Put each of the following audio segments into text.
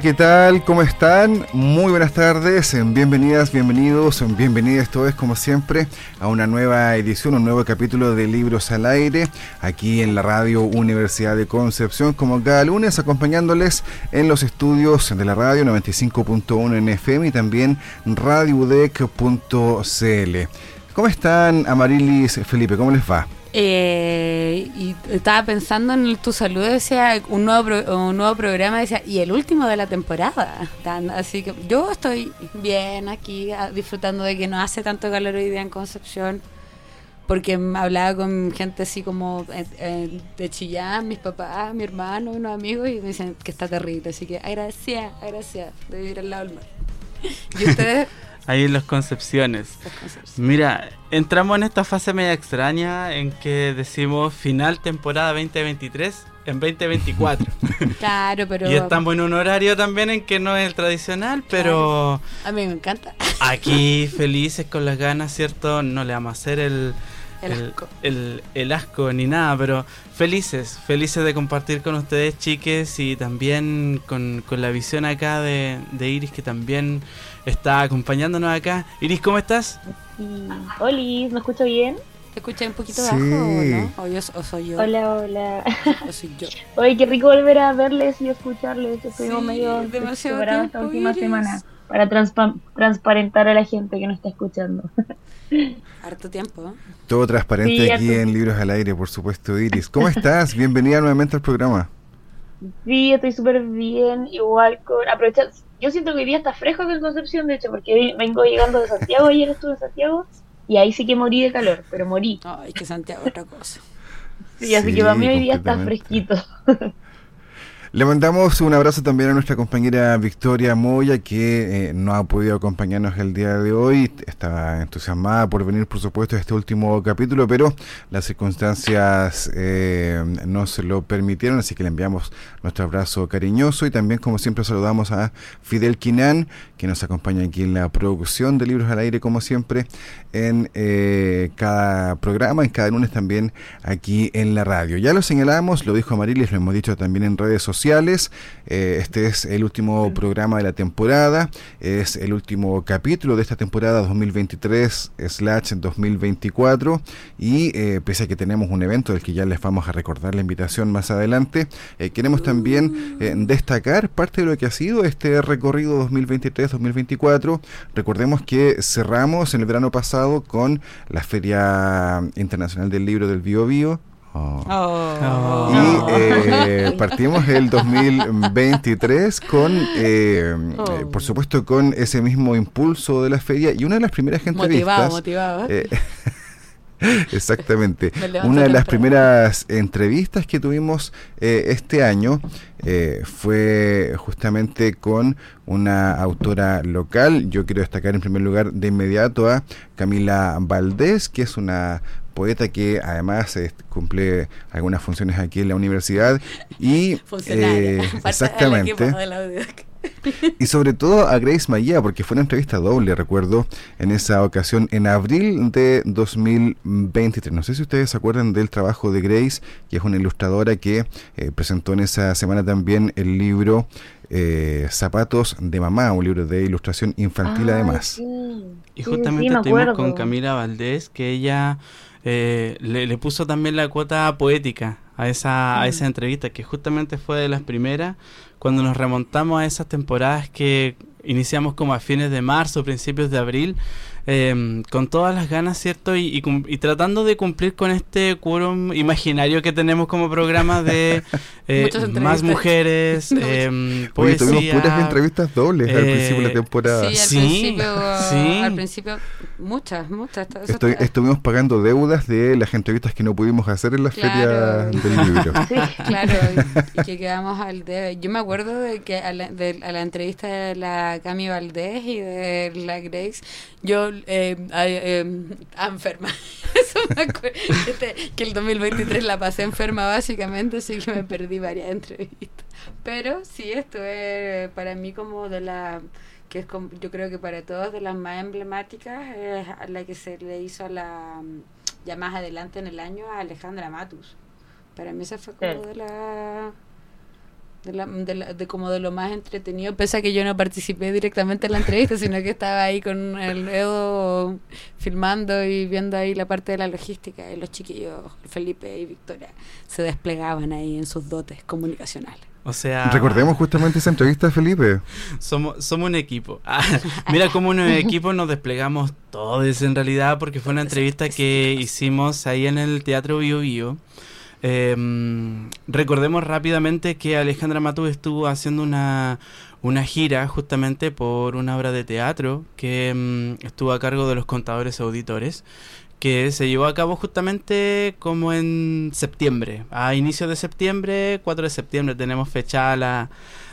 ¿Qué tal? ¿Cómo están? Muy buenas tardes, bienvenidas, bienvenidos, bienvenidas todos como siempre a una nueva edición, un nuevo capítulo de Libros al Aire, aquí en la radio Universidad de Concepción, como cada lunes, acompañándoles en los estudios de la radio 95.1 en FM y también radioudec.cl. ¿Cómo están, Amarilis, Felipe? ¿Cómo les va? Eh, y estaba pensando en tu saludo, decía un nuevo, un nuevo programa, decía, y el último de la temporada. Así que yo estoy bien aquí, disfrutando de que no hace tanto calor hoy día en Concepción, porque hablaba con gente así como eh, eh, de Chillán, mis papás, mi hermano, unos amigos, y me dicen que está terrible. Así que agradecía, agradecía de vivir al lado del mar. ¿Y ustedes? Ahí en las Concepciones. Mira, entramos en esta fase media extraña en que decimos final temporada 2023 en 2024. Claro, pero... Y estamos en un horario también en que no es el tradicional, pero... A mí me encanta. Aquí felices con las ganas, ¿cierto? No le vamos a hacer el... El asco. El, asco ni nada, pero felices, felices de compartir con ustedes, chiques, y también con, la visión acá de, de Iris, que también está acompañándonos acá. Iris, ¿cómo estás? Hola, ¿me escucho bien? ¿Te escuché un poquito bajo o no? ¿O, soy yo? Hola, hola. ¿O soy yo? Oye, qué rico volver a verles y escucharles. Estuvimos medio demasiado tiempo, esta última semana para transparentar a la gente que nos está escuchando. Harto tiempo. ¿eh? Todo transparente aquí en Libros al Aire, por supuesto, Iris. ¿Cómo estás? Bienvenida nuevamente al programa. Sí, estoy súper bien. Igual con. Aprovechar. Yo siento que hoy día está fresco en Concepción, de hecho, porque vengo llegando de Santiago. Ayer estuve en Santiago y ahí sí que morí de calor, pero morí. Ay, que Santiago es otra cosa. Sí, así que para mí hoy día está fresquito. Le mandamos un abrazo también a nuestra compañera Victoria Moya, que eh, no ha podido acompañarnos el día de hoy. Estaba entusiasmada por venir, por supuesto, a este último capítulo, pero las circunstancias eh, no se lo permitieron, así que le enviamos nuestro abrazo cariñoso y también, como siempre, saludamos a Fidel Quinan, que nos acompaña aquí en la producción de Libros al Aire, como siempre, en eh, cada programa, en cada lunes también aquí en la radio. Ya lo señalamos, lo dijo Marilis, lo hemos dicho también en redes sociales eh, este es el último programa de la temporada, es el último capítulo de esta temporada 2023/2024 y eh, pese a que tenemos un evento del que ya les vamos a recordar la invitación más adelante, eh, queremos también destacar parte de lo que ha sido este recorrido 2023-2024. Recordemos que cerramos en el verano pasado con la Feria Internacional del Libro del Bio Bio Oh. Y eh, partimos el 2023 con, eh, oh. eh, por supuesto, con ese mismo impulso de la feria y una de las primeras entrevistas. Motivado, motivado. exactamente. Una de las primeras entrevistas que tuvimos este año fue justamente con una autora local. Yo quiero destacar en primer lugar de inmediato a Camila Valdés, que es una poeta que además eh, cumple algunas funciones aquí en la universidad y eh, exactamente Y sobre todo a Grace Maya, porque fue una entrevista doble, recuerdo, en esa ocasión, en abril de 2023. No sé si ustedes se acuerdan del trabajo de Grace, que es una ilustradora que eh, presentó en esa semana también el libro eh, Zapatos de Mamá, un libro de ilustración infantil Ah, además. sí. Y justamente sí, estuvimos acuerdo. con Camila Valdés, que ella eh, le, le puso también la cuota poética a esa, a Mm. esa entrevista, que justamente fue de las primeras, cuando nos remontamos a esas temporadas que iniciamos como a fines de marzo, principios de abril, eh, con todas las ganas, ¿cierto? Y, y cum- y tratando de cumplir con este quórum imaginario que tenemos como programa de eh, más mujeres, De eh, Oye, tuvimos puras entrevistas dobles al eh, principio de la temporada. Sí, al Sí, principio, sí. al principio, muchas, muchas. Estoy- está- estuvimos pagando deudas de las entrevistas que no pudimos hacer en la Claro. feria del libro. Sí. Claro, y, y que quedamos al debe. Yo me acuerdo de que a la, de- a la entrevista de la Cami Valdés y de la Grace, yo eh, eh, ah, enferma. Eso me acuerdo. Este, que el 2023 la pasé enferma básicamente, así que me perdí varias entrevistas. Pero sí, estuve para mí como de la que es como- yo creo que para todos de las más emblemáticas es la que se le hizo a la ya más adelante en el año a Alejandra Matus. Para mí esa fue como Sí. de la de, la, de, la- de como de lo más entretenido, pese a que yo no participé directamente en la entrevista, sino que estaba ahí con el Edo filmando y viendo ahí la parte de la logística y los chiquillos, Felipe y Victoria, se desplegaban ahí en sus dotes comunicacionales. O sea, Recordemos justamente esa entrevista, Felipe. Somos, somos un equipo. Ah, mira cómo un equipo nos desplegamos todos en realidad, porque fue una entrevista que hicimos ahí en el Teatro Bio Bio. Eh, recordemos rápidamente que Alejandra Matú estuvo haciendo una, una gira justamente por una obra de teatro que mm, estuvo a cargo de los contadores auditores que se llevó a cabo justamente como en septiembre, a inicios de septiembre, 4 de septiembre tenemos fechada la,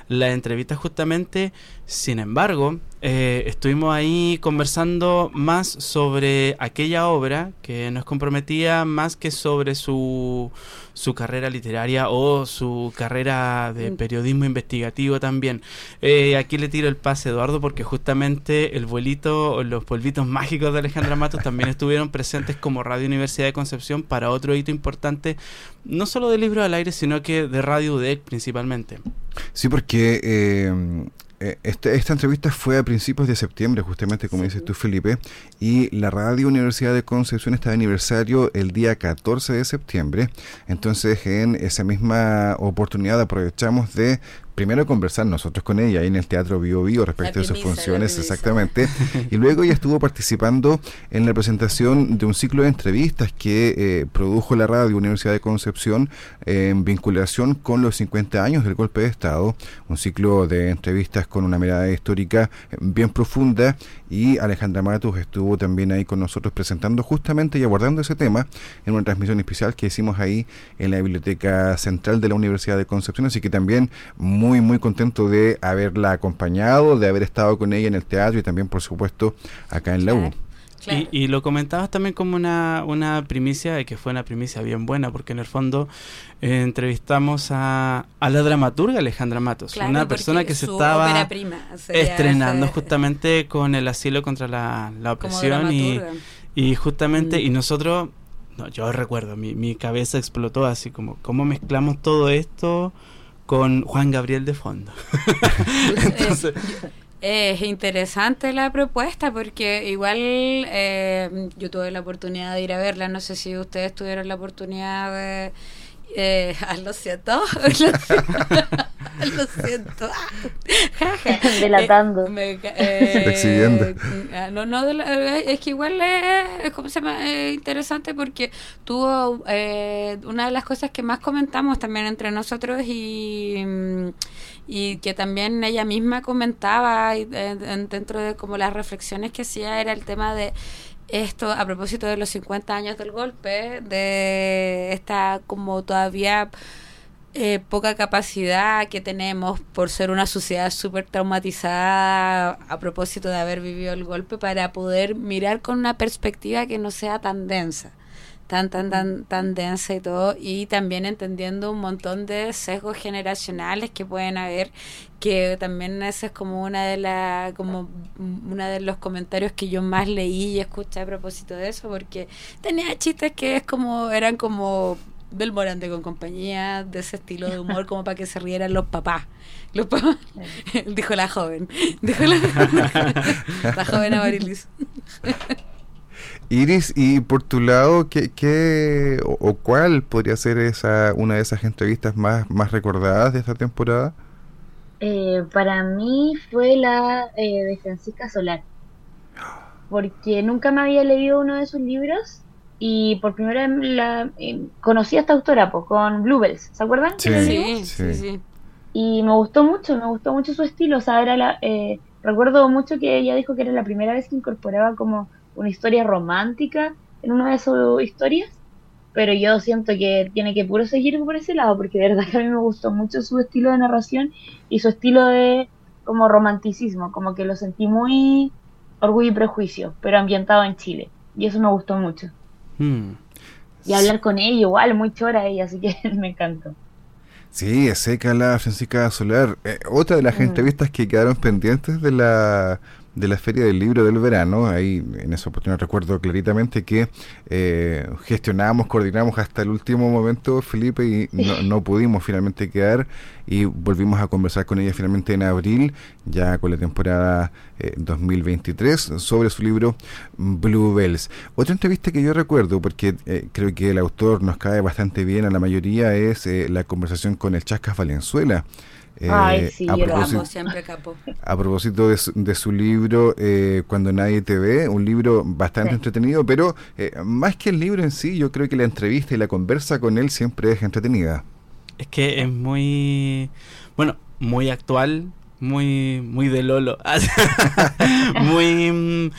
la entrevista justamente, sin embargo, eh, estuvimos ahí conversando más sobre aquella obra que nos comprometía más que sobre su, su carrera literaria o su carrera de Mm. periodismo investigativo también. Eh, aquí le tiro el pase a Eduardo porque justamente el vuelito o los polvitos mágicos de Alejandra Matos también estuvieron presentes como Radio Universidad de Concepción para otro hito importante, no solo del libro al aire, sino que de Radio UDEC principalmente. Sí, porque eh, eh, este- esta entrevista fue a principios de septiembre, justamente como dices tú, Felipe, y la Radio Universidad de Concepción está de aniversario el día 14 de septiembre. Entonces, en esa misma oportunidad aprovechamos de primero conversar nosotros con ella ahí en el Teatro Bio Bio respecto de sus funciones, exactamente. Y luego ella estuvo participando en la presentación de un ciclo de entrevistas que eh, produjo la Radio Universidad de Concepción eh, en vinculación con los 50 años del golpe de Estado, un ciclo de entrevistas con una mirada histórica eh, bien profunda. Y Alejandra Matus estuvo también ahí con nosotros presentando justamente y abordando ese tema en una transmisión especial que hicimos ahí en la Biblioteca Central de la Universidad de Concepción, así que también muy muy contento de haberla acompañado, de haber estado con ella en el teatro y también por supuesto acá en la U. Claro. Y, y lo comentabas también como una, una primicia, y que fue una primicia bien buena, porque en el fondo eh, entrevistamos a, a la dramaturga Alejandra Matos, Claro, una persona que se estaba prima estrenando ese- justamente con el asilo contra la, la opresión y, y justamente, Mm. y nosotros, no, yo recuerdo, mi, mi cabeza explotó así como, ¿cómo mezclamos todo esto con Juan Gabriel de fondo? Entonces, Es interesante la propuesta porque igual eh, yo tuve la oportunidad de ir a verla, no sé si ustedes tuvieron la oportunidad de... Eh, ah, lo siento, lo siento, lo siento. Ja, ja. Delatando. Eh, me eh, ah, no, no, de la- eh, es que igual es, ¿cómo se llama? Eh, interesante porque tuvo eh, una de las cosas que más comentamos también entre nosotros y, mm, y que también ella misma comentaba y, en- dentro de como las reflexiones que hacía era el tema de esto a propósito de los 50 años del golpe, de esta como todavía eh, poca capacidad que tenemos por ser una sociedad súper traumatizada a propósito de haber vivido el golpe para poder mirar con una perspectiva que no sea tan densa. Tan, tan, tan, tan densa y todo, y también entendiendo un montón de sesgos generacionales que pueden haber, que también ese es como una de las, como una de los comentarios que yo más leí y escuché a propósito de eso, porque tenía chistes que es como, eran como del Morante con compañía, de ese estilo de humor, como para que se rieran los papás. Los papás, dijo la joven, dijo la, la joven Amarilis. Iris, y por tu lado, ¿qué, qué o, o, cuál podría ser esa una de esas entrevistas más, más recordadas de esta temporada? Eh, para mí fue la eh, de Francisca Solar, porque nunca me había leído uno de sus libros y por primera vez la eh, conocí a esta autora pues, con Bluebells, ¿se acuerdan? Sí, Sí, sí, sí. Y me gustó mucho, me gustó mucho su estilo, o sea, era la, eh, recuerdo mucho que ella dijo que era la primera vez que incorporaba como una historia romántica en una de sus historias, pero yo siento que tiene que puro seguir por ese lado, porque de verdad que a mí me gustó mucho su estilo de narración y su estilo de como romanticismo, como que lo sentí muy orgullo y prejuicio, pero ambientado en Chile, y eso me gustó mucho. Mm. Y hablar con ella igual, muy chora ella, así que me encantó. Sí, es seca la Francisca Solar. Eh, otra de las Mm. entrevistas que quedaron pendientes de la de la Feria del Libro del Verano, ahí en esa oportunidad recuerdo claritamente que eh, gestionamos, coordinamos hasta el último momento, Felipe, y no, no pudimos finalmente quedar y volvimos a conversar con ella finalmente en abril, ya con la temporada eh, 2023, sobre su libro Bluebells. Otra entrevista que yo recuerdo, porque eh, creo que el autor nos cae bastante bien a la mayoría, es eh, la conversación con el Chascas Valenzuela. Eh, Ay, sí, a, propósito, Capo, siempre capo. a propósito de su, de su libro eh, Cuando nadie te ve, un libro bastante Sí. entretenido, pero eh, más que el libro en sí, yo creo que la entrevista y la conversa con él siempre es entretenida. Es que es muy, bueno, muy actual, muy, muy de Lolo. muy, mm,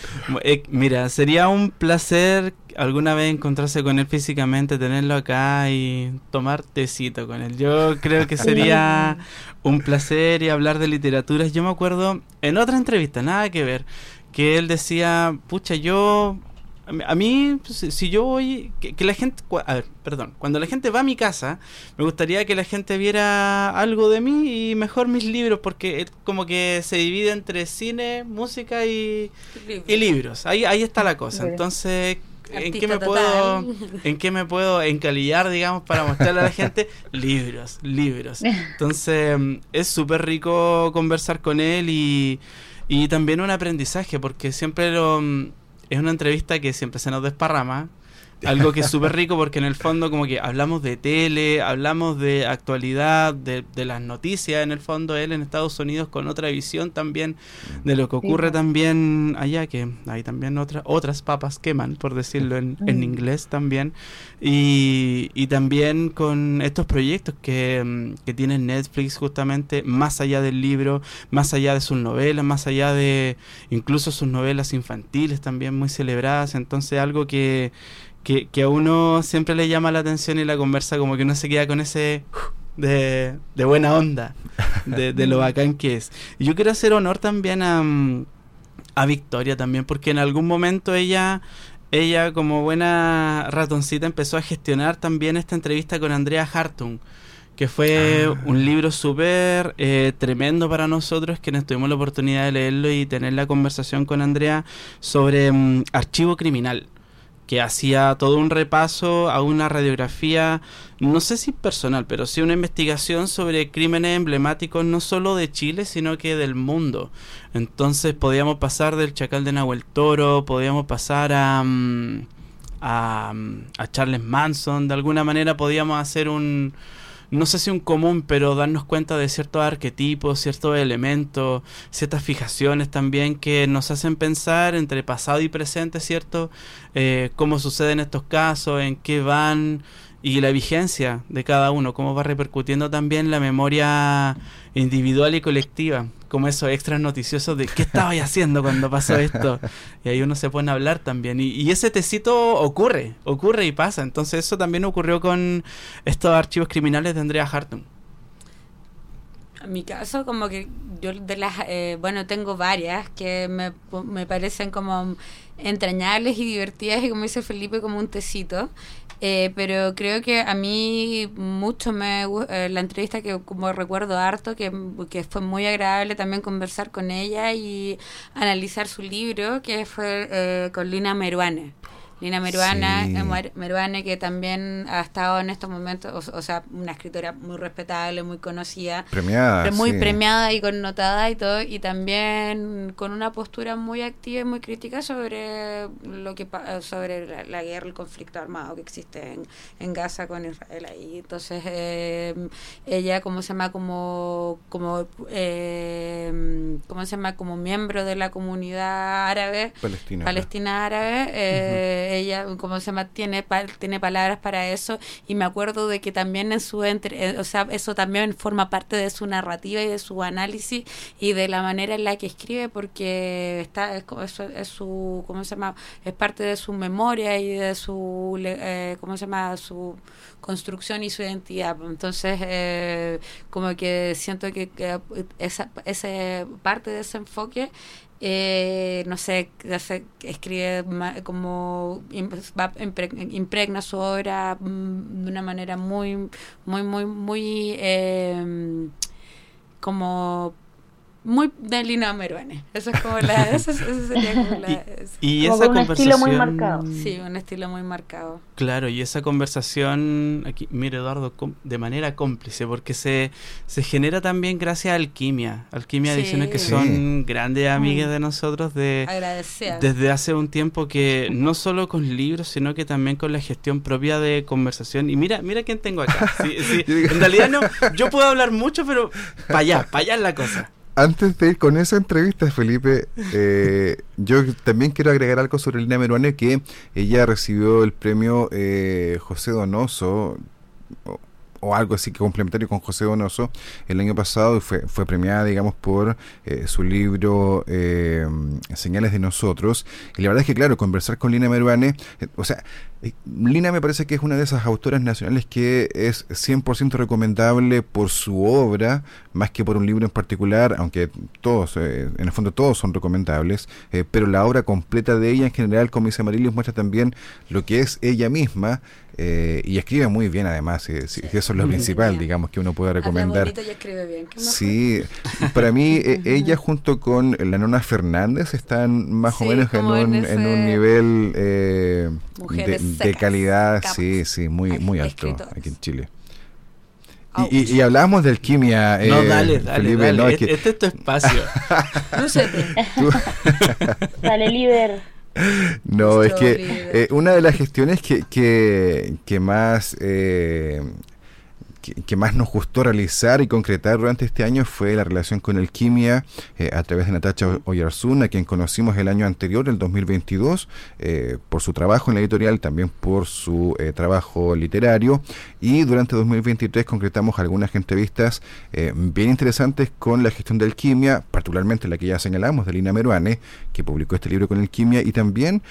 eh, mira, sería un placer alguna vez encontrarse con él físicamente, tenerlo acá y tomar tecito con él. Yo creo que sería un placer y hablar de literaturas. Yo me acuerdo en otra entrevista, nada que ver, que él decía, pucha, yo a mí- pues, si yo voy, que, que la gente, a ver, perdón, cuando la gente va a mi casa, me gustaría que la gente viera algo de mí y mejor mis libros, porque es como que se divide entre cine, música y, y libros. Ahí, ahí está la cosa. Entonces, ¿en qué me puedo, en qué me puedo encalillar, digamos, para mostrarle a la gente? libros, libros. Entonces, es súper rico conversar con él y, y también un aprendizaje, porque siempre lo, es una entrevista que siempre se nos desparrama. Algo que es súper rico porque en el fondo como que hablamos de tele, hablamos de actualidad, de, de las noticias en el fondo, él en Estados Unidos con otra visión también de lo que ocurre Sí. también allá, que hay también otra, otras papas queman, por decirlo en, en Mm. inglés también, y, y también con estos proyectos que, mm, que tiene Netflix justamente, más allá del libro, más allá de sus novelas, más allá de incluso sus novelas infantiles también muy celebradas, entonces algo que, que, que a uno siempre le llama la atención y la conversa como que uno se queda con ese de, de buena onda, de, de lo bacán que es. Y yo quiero hacer honor también a, a Victoria también, porque en algún momento ella, ella como buena ratoncita empezó a gestionar también esta entrevista con Andrea Hartung que fue Ah. un libro súper eh, tremendo para nosotros, quienes tuvimos la oportunidad de leerlo y tener la conversación con Andrea sobre mm, archivo criminal, que hacía todo un repaso a una radiografía, no sé si personal, pero sí una investigación sobre crímenes emblemáticos no solo de Chile, sino que del mundo. Entonces podíamos pasar del Chacal de Nahuel Toro, podíamos pasar a... mm, a, mm, a Charles Manson, de alguna manera podíamos hacer un, no sé si un común, pero darnos cuenta de ciertos arquetipos, ciertos elementos, ciertas fijaciones también que nos hacen pensar entre pasado y presente, ¿cierto? Eh, cómo suceden estos casos, en qué van y la vigencia de cada uno, cómo va repercutiendo también la memoria individual y colectiva, como esos extras noticiosos de qué estaba haciendo cuando pasó esto. Y ahí uno se pone a hablar también. Y, ese tecito ocurre, ocurre y pasa. Entonces eso también ocurrió con estos archivos criminales de Andrea Hartung. En mi caso, como que yo de las, eh, bueno, tengo varias que me, me parecen como entrañables y divertidas y como dice Felipe, como un tecito. Eh, pero creo que a mí mucho me eh, la entrevista que como recuerdo harto, que, que, fue muy agradable también conversar con ella y analizar su libro, que fue eh, con Lina Meruane. Lina Meruana, eh, Meruane, que también ha estado en estos momentos, o, sea, una escritora muy respetable, muy conocida. Premiada. Muy premiada y connotada y todo, y también con una postura muy activa y muy crítica sobre lo que sobre la, guerra, el conflicto armado que existe en, en Gaza con Israel ahí. Entonces, eh, ella, como se llama? Como, como, eh, ¿cómo se llama? Como miembro de la comunidad árabe, Palestina, Palestina árabe, eh, ella, como se mantiene, tiene palabras para eso y me acuerdo de que también en su, entre, eh, o sea, eso también forma parte de su narrativa y de su análisis y de la manera en la que escribe porque está, es, es, su, ¿cómo se llama? Es parte de su memoria y de su, eh, ¿cómo se llama? Su construcción y su identidad. Entonces, eh, como que siento que, que esa, esa parte de ese enfoque eh, no sé, escribe como impregna su obra mm, de una manera muy, muy, muy, muy eh, como muy de Lina Meruane. Eso es como la. Eso, sería como la. Y, esa un estilo muy marcado. Sí, un estilo muy marcado. Claro, y esa conversación, aquí, mire Eduardo, de manera cómplice, porque se, se genera también gracias a Alquimia. Alquimia sí. Ediciones que son grandes amigas de nosotros de desde hace un tiempo que no solo con libros, sino que también con la gestión propia de conversación. Y mira, mira quién tengo acá. en realidad no, yo puedo hablar mucho, pero para allá, para allá es la cosa antes de ir con esa entrevista, Felipe, eh, yo también quiero agregar algo sobre Lina Meruane, que ella recibió el premio eh, José Donoso, o, algo así que complementario con José Donoso, el año pasado y fue, fue premiada, digamos, por eh, su libro Señales de Nosotros. Y la verdad es que, claro, conversar con Lina Meruane, o sea, Lina me parece que es una de esas autoras nacionales que es 100% recomendable por su obra, más que por un libro en particular, aunque todos, eh, en el fondo todos son recomendables, eh, pero la obra completa de ella en general, como dice Marilis, muestra también lo que es ella misma eh, y escribe muy bien además, y, eso es lo principal, digamos, que uno puede recomendar. sí, para mí ella junto con la nona Fernández están más o menos en un, en, un nivel de, de calidad, sí, sí, muy, muy alto aquí en Chile. Y, y, hablábamos de alquimia. No, eh, dale, dale, dale. Este, este, es tu espacio. dale, líder. No, es que eh, una de las gestiones que, que, que más eh, que, más nos gustó realizar y concretar durante este año fue la relación con el Quimia eh, a través de Natacha Oyarzún, a quien conocimos el año anterior, el 2022, eh, por su trabajo en la editorial, también por su eh, trabajo literario. Y durante 2023 concretamos algunas entrevistas bien interesantes con la gestión del Quimia, particularmente la que ya señalamos de Lina Meruane, que publicó este libro con el Quimia, y también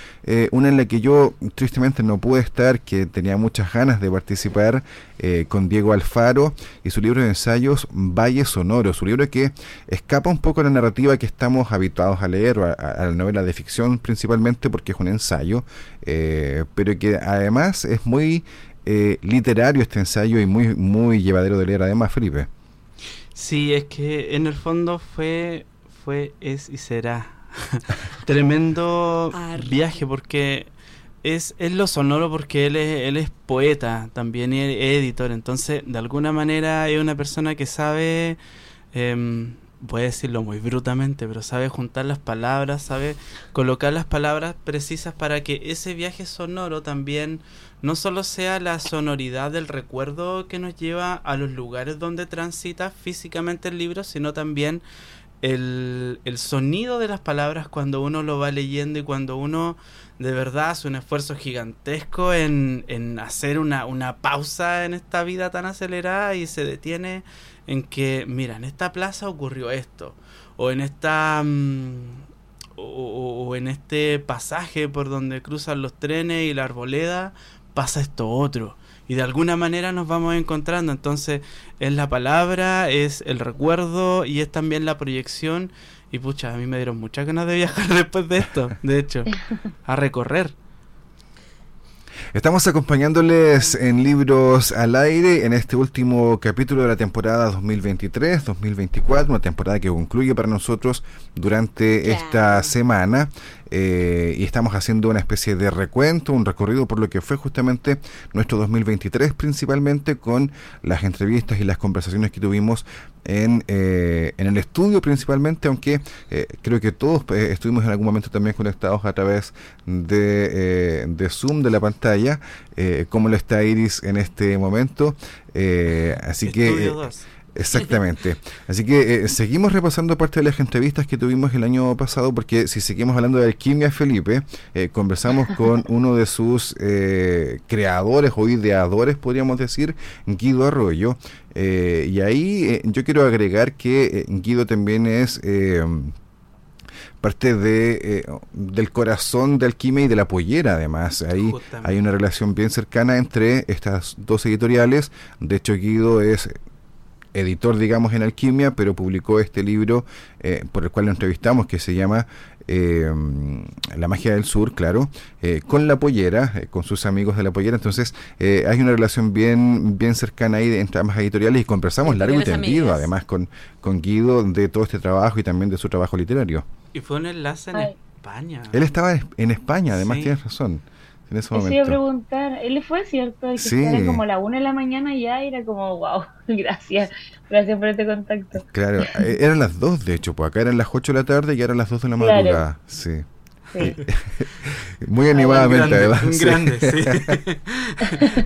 una en la que yo tristemente no pude estar, que tenía muchas ganas de participar con Diego Alfaro y su libro de ensayos Valle Sonoro, su libro que escapa un poco de la narrativa que estamos habituados a leer, a, la novela de ficción principalmente porque es un ensayo, eh, pero que además es muy eh, literario este ensayo y muy, muy llevadero de leer además, Felipe. Sí, es que en el fondo fue, fue, es y será tremendo viaje porque es, es lo sonoro porque él es, él es poeta también y editor, entonces de alguna manera es una persona que sabe, eh, voy a decirlo muy brutamente, pero sabe juntar las palabras, sabe colocar las palabras precisas para que ese viaje sonoro también no solo sea la sonoridad del recuerdo que nos lleva a los lugares donde transita físicamente el libro, sino también el, el sonido de las palabras cuando uno lo va leyendo y cuando uno de verdad hace un esfuerzo gigantesco en, en hacer una, una, pausa en esta vida tan acelerada y se detiene en que, mira, en esta plaza ocurrió esto, o en esta... Mm, o, o, en este pasaje por donde cruzan los trenes y la arboleda pasa esto otro. Y de alguna manera nos vamos encontrando. Entonces es la palabra, es el recuerdo y es también la proyección. Y pucha, a mí me dieron muchas ganas de viajar después de esto, de hecho, a recorrer. Estamos acompañándoles en Libros al Aire en este último capítulo de la temporada 2023-2024, una temporada que concluye para nosotros durante esta semana. Eh, y estamos haciendo una especie de recuento, un recorrido por lo que fue justamente nuestro 2023, principalmente con las entrevistas y las conversaciones que tuvimos en, eh, en el estudio principalmente, aunque eh, creo que todos estuvimos en algún momento también conectados a través de, de Zoom de la pantalla, como lo está Iris en este momento. así que... Exactamente. Así que eh, seguimos repasando parte de las entrevistas que tuvimos el año pasado, porque si seguimos hablando de alquimia, Felipe, eh, conversamos con uno de sus eh, creadores o ideadores, podríamos decir, Guido Arroyo. y ahí yo quiero agregar que Guido también es parte de del corazón de Alquimia y de la pollera además. Ahí hay una relación bien cercana entre estas dos editoriales. De hecho, Guido es editor, digamos, en alquimia, pero publicó este libro eh, por el cual lo entrevistamos, que se llama eh, La magia del sur, claro, eh, con la pollera, con sus amigos de la pollera. Entonces, hay una relación bien, bien cercana ahí entre ambas editoriales y conversamos largo y tendido, además, con, con Guido de todo este trabajo y también de su trabajo literario. Y fue un enlace en España. Él estaba en España, además tienes razón en ese momento. iba a preguntar, él fue cierto, que sí. era como la una de la mañana y ya era como, wow, gracias, gracias por este contacto. Claro, eh, eran las dos de hecho, pues acá eran las 8 de la tarde y eran las 2 de la madrugada, sí. Sí. Muy animadamente, además. Un grande, sí.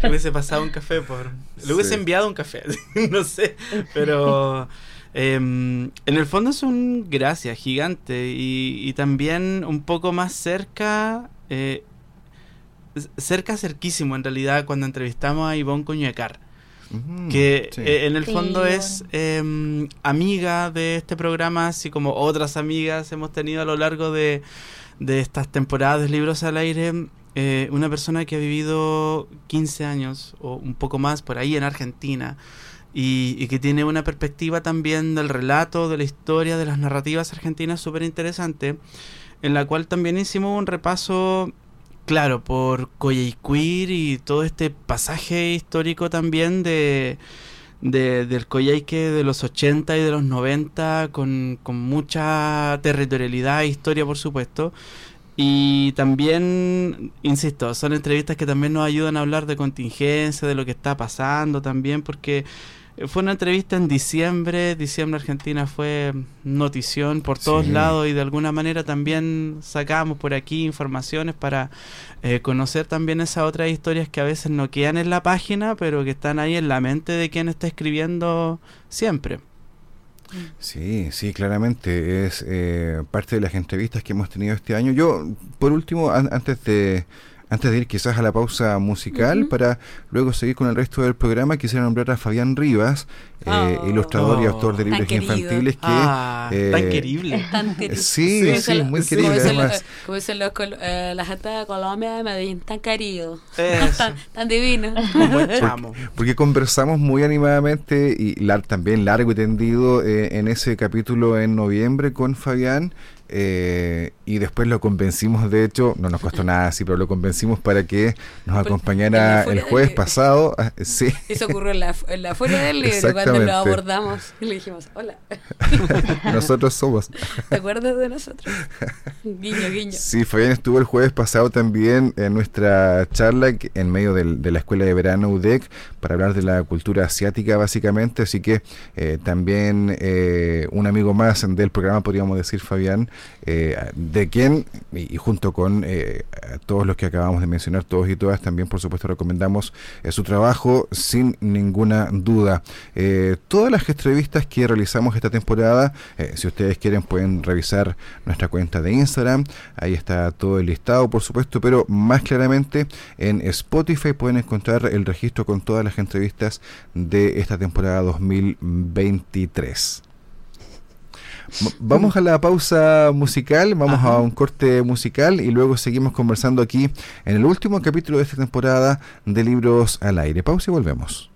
le hubiese pasado un café por. Le hubiese enviado un café, no sé. Pero em, en el fondo es un gracias gigante y, y también un poco más cerca eh, cerca, cerquísimo en realidad, cuando entrevistamos a Ivonne Coñecar. que eh, en el fondo es em, amiga de este programa, así como otras amigas hemos tenido a lo largo de, de estas temporadas de Libros al Aire. Eh, una persona que ha vivido 15 años o un poco más por ahí en Argentina y, y que tiene una perspectiva también del relato, de la historia, de las narrativas argentinas súper interesante, en la cual también hicimos un repaso Claro, por Coyhaiquir y todo este pasaje histórico también de, del Coyhaique de los 80 y de los 90 con, con mucha territorialidad e historia, por supuesto. Y también, insisto, son entrevistas que también nos ayudan a hablar de contingencia, de lo que está pasando también, porque fue una entrevista en diciembre, diciembre Argentina fue notición por todos lados y de alguna manera también sacamos por aquí informaciones para eh, conocer también esas otras historias que a veces no quedan en la página, pero que están ahí en la mente de quien está escribiendo siempre. Sí, sí, claramente es eh, parte de las entrevistas que hemos tenido este año. Yo, por último, antes de antes de ir quizás a la pausa musical, para luego seguir con el resto del programa, quisiera nombrar a Fabián Rivas, eh, oh. ilustrador y autor de libros infantiles que... Ah, eh, tan querible. Tan querible. Sí, sí, muy querible además. Como dicen los, eh, la gente de Colombia de Medellín, tan querido. tan, tan, divino. Porque, porque, conversamos muy animadamente y también largo y tendido eh, en ese capítulo en noviembre con Fabián eh, y después lo convencimos, de hecho, no nos costó nada así, pero lo convencimos para que nos acompañara el jueves pasado. Ah, sí. Eso ocurrió en la, en la fuera del libro, cuando lo abordamos y le dijimos, hola. nosotros somos. ¿Te acuerdas de nosotros? Guiño, guiño. Sí, Fabián estuvo el jueves pasado también en nuestra charla en medio de la escuela de verano UDEC para hablar de la cultura asiática básicamente, así que eh, también eh, un amigo más del programa, podríamos decir, Fabián, eh, de quien, y, junto con eh, todos los que acabamos de mencionar, todos y todas, también por supuesto recomendamos eh, su trabajo sin ninguna duda. todas las entrevistas que realizamos esta temporada, si ustedes quieren pueden revisar nuestra cuenta de Instagram, ahí está todo el listado por supuesto, pero más claramente en Spotify pueden encontrar el registro con todas las entrevistas de esta temporada 2023. Vamos a la pausa musical, vamos a un corte musical y luego seguimos conversando aquí en el último capítulo de esta temporada de Libros al Aire. Pausa y volvemos.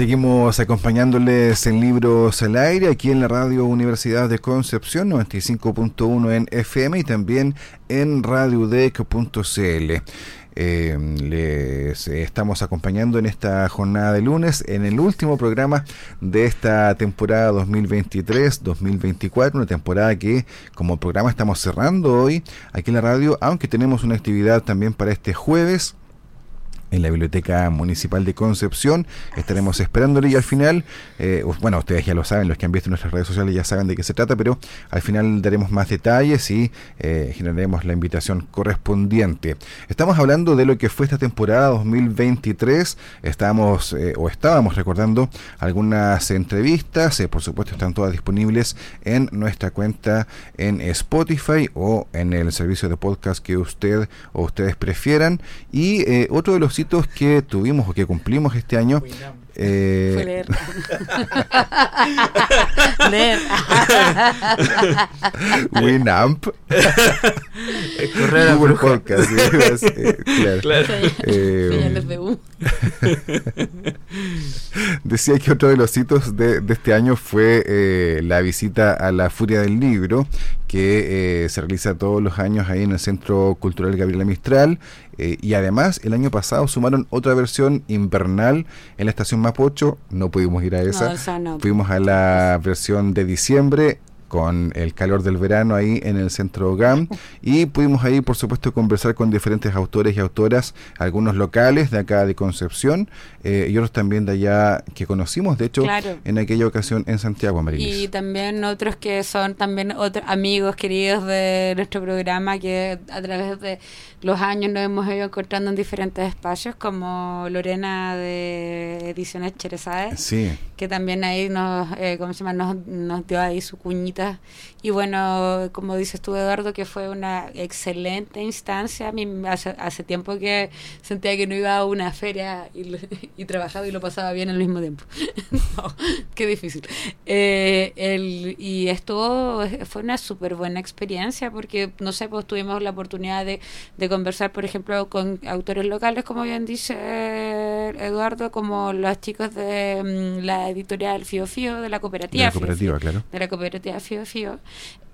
Seguimos acompañándoles en Libros al Aire, aquí en la Radio Universidad de Concepción, 95.1 en FM y también en radiodec.cl. Eh, les estamos acompañando en esta jornada de lunes, en el último programa de esta temporada 2023-2024, una temporada que como programa estamos cerrando hoy aquí en la radio, aunque tenemos una actividad también para este jueves en la Biblioteca Municipal de Concepción. Estaremos esperándole y al final, eh, bueno, ustedes ya lo saben, los que han visto nuestras redes sociales ya saben de qué se trata, pero al final daremos más detalles y eh, generaremos la invitación correspondiente. Estamos hablando de lo que fue esta temporada 2023. Estamos eh, o estábamos recordando algunas entrevistas, por supuesto están todas disponibles en nuestra cuenta en Spotify o en el servicio de podcast que usted o ustedes prefieran. Y otro de los que tuvimos o que cumplimos este año. Eh, Fue leer. leer. Winamp. Correr Google Podcast. claro. claro. Eh, decía que otro de los hitos de, de este año fue eh, la visita a la Furia del Libro, que eh, se realiza todos los años ahí en el Centro Cultural Gabriela Mistral. Eh, y además, el año pasado sumaron otra versión invernal en la estación Mapocho. No pudimos ir a esa. Fuimos a la versión de diciembre con el calor del verano ahí en el centro GAM y pudimos ahí por supuesto conversar con diferentes autores y autoras, algunos locales de acá de Concepción eh, y otros también de allá que conocimos, de hecho en aquella ocasión en Santiago, Y también otros que son también otros amigos queridos de nuestro programa que a través de los años nos hemos ido encontrando en diferentes espacios como Lorena de Ediciones Cherezade, sí. que también ahí nos, eh, ¿cómo se llama? Nos, nos dio ahí su cuñita música y bueno, como dices tú, Eduardo, que fue una excelente instancia. A mí hace, hace tiempo que sentía que no iba a una feria y, trabajaba y lo pasaba bien al mismo tiempo. qué difícil. Eh, el, y esto fue una súper buena experiencia porque, no sé, pues tuvimos la oportunidad de, de conversar, por ejemplo, con autores locales, como bien dice Eduardo, como los chicos de mm, la editorial Fio Fio, de la cooperativa. De la cooperativa, claro. De la cooperativa Fío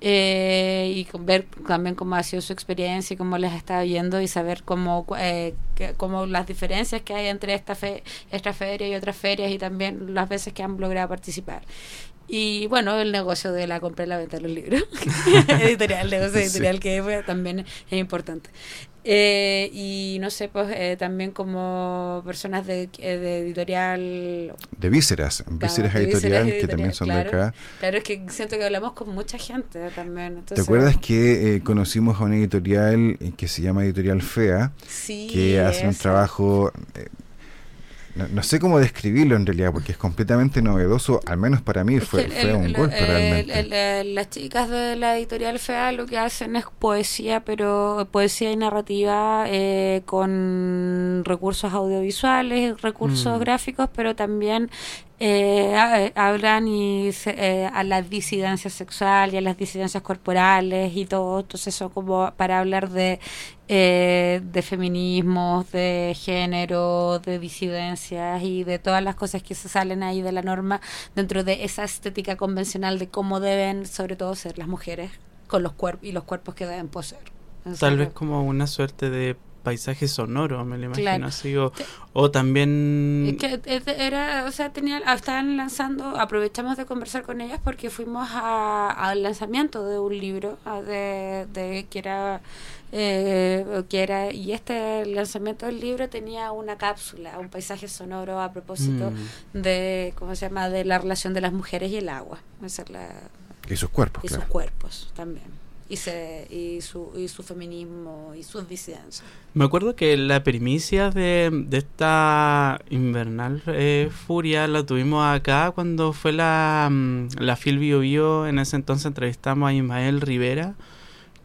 eh, y ver también cómo ha sido su experiencia y cómo les está yendo y saber cómo, eh, cómo las diferencias que hay entre esta, fe, esta feria y otras ferias y también las veces que han logrado participar. Y bueno, el negocio de la compra y la venta de los libros. editorial, el negocio editorial que también es importante. Eh, y no sé, pues eh, también como personas de, eh, de editorial. De vísceras, vísceras editorial, que también son de acá. Claro, es que siento que hablamos con mucha gente también. ¿Te acuerdas que conocimos a una editorial que se llama Editorial FEA? Sí, que hace un trabajo no, sé cómo describirlo en realidad, porque es completamente novedoso, al menos para mí fue, fue un golpe realmente. las chicas de la editorial FEA lo que hacen es poesía, pero poesía y narrativa eh, con recursos audiovisuales, recursos mm. gráficos, pero también eh, eh, hablan y eh, a la disidencia sexual y a las disidencias corporales y todo, entonces eso como para hablar de, eh, de feminismos, de género, de disidencias y de todas las cosas que se salen ahí de la norma dentro de esa estética convencional de cómo deben sobre todo ser las mujeres con los cuerpos y los cuerpos que deben poseer. Tal vez como una suerte de paisaje sonoro, me lo imagino así, o, también... que era, o sea, tenía, estaban lanzando, aprovechamos de conversar con ellas porque fuimos al lanzamiento de un libro de, de que era... Eh, que era y este lanzamiento del libro tenía una cápsula un paisaje sonoro a propósito mm. de cómo se llama de la relación de las mujeres y el agua y sus cuerpos y sus cuerpos también y, se, y, su, y su feminismo y sus disidencias. Me acuerdo que la primicia de, de esta invernal eh, furia la tuvimos acá cuando fue la, mm, la Phil Bio, Bio En ese entonces entrevistamos a Ismael Rivera,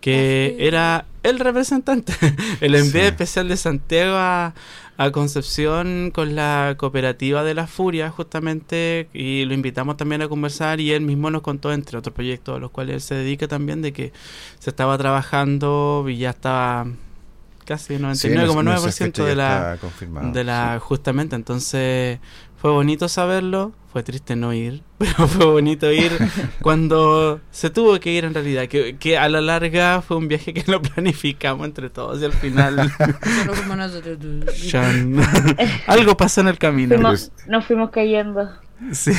que era el representante, el envío especial de Santiago a, a Concepción con la cooperativa de la Furia, justamente, y lo invitamos también a conversar y él mismo nos contó, entre otros proyectos a los cuales él se dedica también, de que se estaba trabajando y ya estaba casi 99,9% de la, de la justamente, entonces fue bonito saberlo, fue triste no ir, pero fue bonito ir cuando se tuvo que ir en realidad, que, que a la larga fue un viaje que lo planificamos entre todos y al final algo pasó en el camino. nos fuimos cayendo. Sí.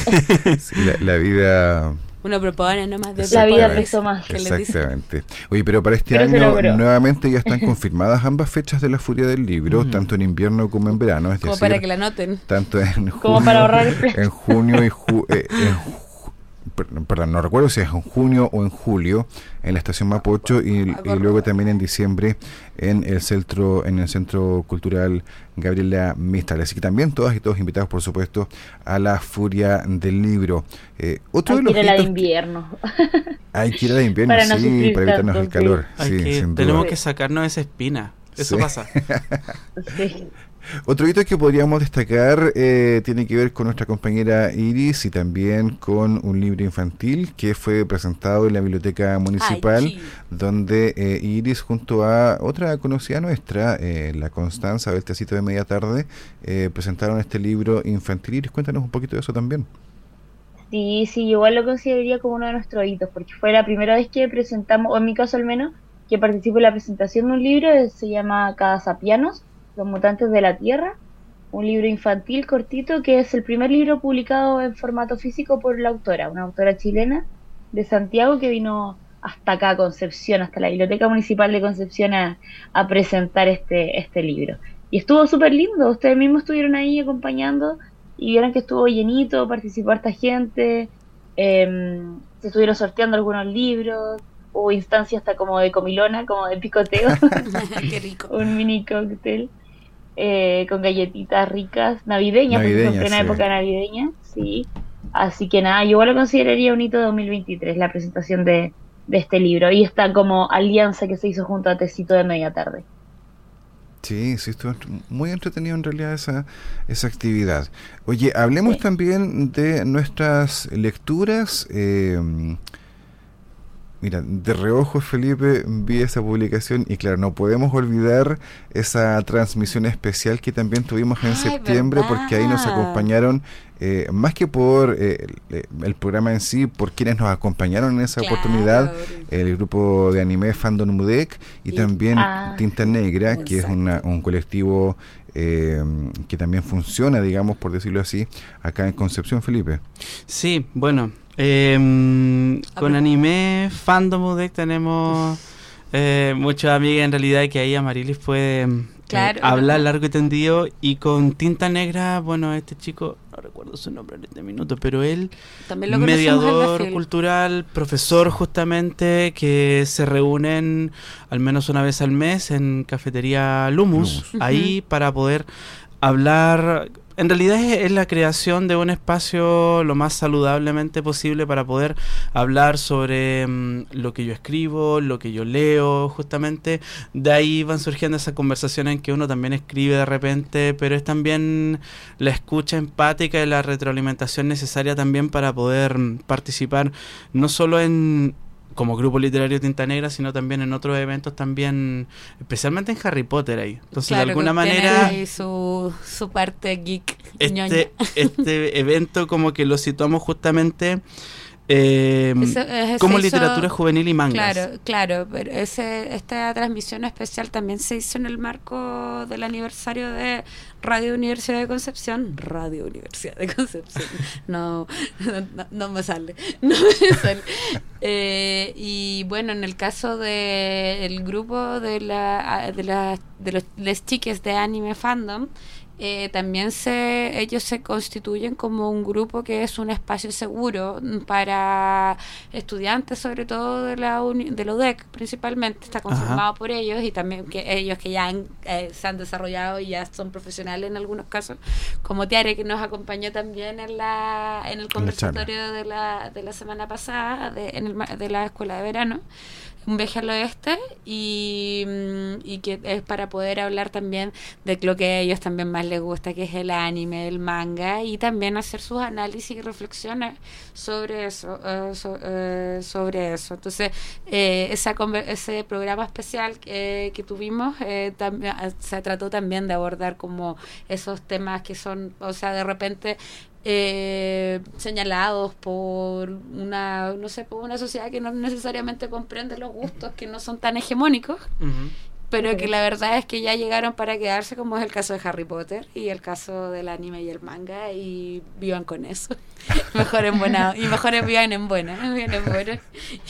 la, vida Uno propone nomás de La vida pesó más. Exactamente. Oye, pero para este Pero año nuevamente ya están confirmadas ambas fechas de la Furia del Libro, tanto en invierno como en verano. Es Como decir, para que la noten. tanto en Como junio, para ahorrar el en junio y ju- eh, en ju- per- perdón, no recuerdo si es en junio o en julio en la estación Mapocho y, y luego también en diciembre en el centro en el centro cultural Gabriela Mistral. Así que también todas y todos invitados, por supuesto, a la Furia del Libro. Eh, otro Hay de que los ir a la de invierno. hay que ir a la de invierno, Para no sí, para evitarnos el tanto, calor. Hay sí, que- sin duda. tenemos que sacarnos esa espina. Eso Sí. pasa. Sí. Otro hito que podríamos destacar eh, tiene que ver con nuestra compañera Iris y también con un libro infantil que fue presentado en la biblioteca municipal, Ay, donde eh, Iris junto a otra conocida nuestra, eh, la Constanza del Tecito de Media Tarde, eh, presentaron este libro infantil. Iris, cuéntanos un poquito de eso también. Sí, sí, igual lo consideraría como uno de nuestros hitos, porque fue la primera vez que presentamos, o en mi caso al menos, que participo en la presentación de un libro, se llama Cadasapianos, Los Mutantes de la Tierra, un libro infantil cortito que es el primer libro publicado en formato físico por la autora, una autora chilena de Santiago que vino hasta acá a Concepción, hasta la Biblioteca Municipal de Concepción a, a presentar este, este libro. Y estuvo súper lindo, ustedes mismos estuvieron ahí acompañando y vieron que estuvo llenito, participó harta gente, eh, se estuvieron sorteando algunos libros, hubo instancias hasta como de comilona, como de picoteo, Qué rico. un mini cóctel eh, con galletitas ricas, navideñas, porque fue en plena sí. época navideña, sí. Así que nada, yo igual lo consideraría un hito de 2023, la presentación de, de este libro y esta como alianza que se hizo junto a Tecito de Media Tarde. Sí, sí, estuvo muy entretenido en realidad esa, esa actividad. Oye, hablemos Sí. también de nuestras lecturas. eh, mira, de reojo, Felipe, vi esa publicación y claro, no podemos olvidar esa transmisión especial que también tuvimos en Ay, septiembre porque ahí nos acompañaron, eh, más que por eh, el, el programa en sí, por quienes nos acompañaron en esa Claro. oportunidad, el grupo de anime Fandom Mudec y Y- también Ah. Tinta Negra, que es una- un colectivo eh, que también funciona, digamos, por decirlo así, acá en Concepción, Felipe. Sí, bueno, em, con anime, fandom UDEC tenemos eh, muchos amigos en realidad que ahí Amarilis puede em, Claro. eh, hablar largo y tendido y con tinta negra, bueno, este chico, no recuerdo su nombre en este minuto, pero él También lo mediador cultural, profesor justamente, que se reúnen al menos una vez al mes en cafetería Lumus, Lumus. ahí para poder hablar. En realidad es, es la creación de un espacio lo más saludablemente posible para poder hablar sobre mm, lo que yo escribo, lo que yo leo, justamente. De ahí van surgiendo esas conversaciones en que uno también escribe de repente, pero es también la escucha empática y la retroalimentación necesaria también para poder mm, participar no solo en como grupo literario Tinta Negra, sino también en otros eventos también, especialmente en Harry Potter ahí. Entonces, Claro, de alguna manera, su, su parte geek. ñoña. este, este evento como que lo situamos justamente eh, Eso- eh, como literatura juvenil y mangas. Claro, claro, pero ese, esta transmisión especial también se hizo en el marco del aniversario de Radio Universidad de Concepción. Radio Universidad de Concepción. No, no, no me sale. No me sale. Eh, y bueno, en el caso del grupo de, la, de, la, de los les chiques de anime fandom, eh, también se ellos se constituyen como un grupo que es un espacio seguro para estudiantes sobre todo de la uni- de la UDEC principalmente está conformado por ellos y también que ellos que ya han, eh, se han desarrollado y ya son profesionales en algunos casos como Tiare que nos acompañó también en la en el conversatorio de la de la semana pasada de, en el de la escuela de verano un viaje al oeste y, mm, y que es para poder hablar también de lo que a ellos también más les gusta, que es el anime, el manga, y también hacer sus análisis y reflexiones sobre eso, eh, so- eh, sobre eso. Entonces, eh, esa ese programa especial que, que tuvimos eh, también, se trató también de abordar como esos temas que son, o sea, de repente eh, señalados por una, no sé, por una sociedad que no necesariamente comprende los gustos que no son tan hegemónicos pero que la verdad es que ya llegaron para quedarse, como es el caso de Harry Potter y el caso del anime y el manga, y vivan con eso. mejor en buena, y mejor vivan en buena, vivan en buena,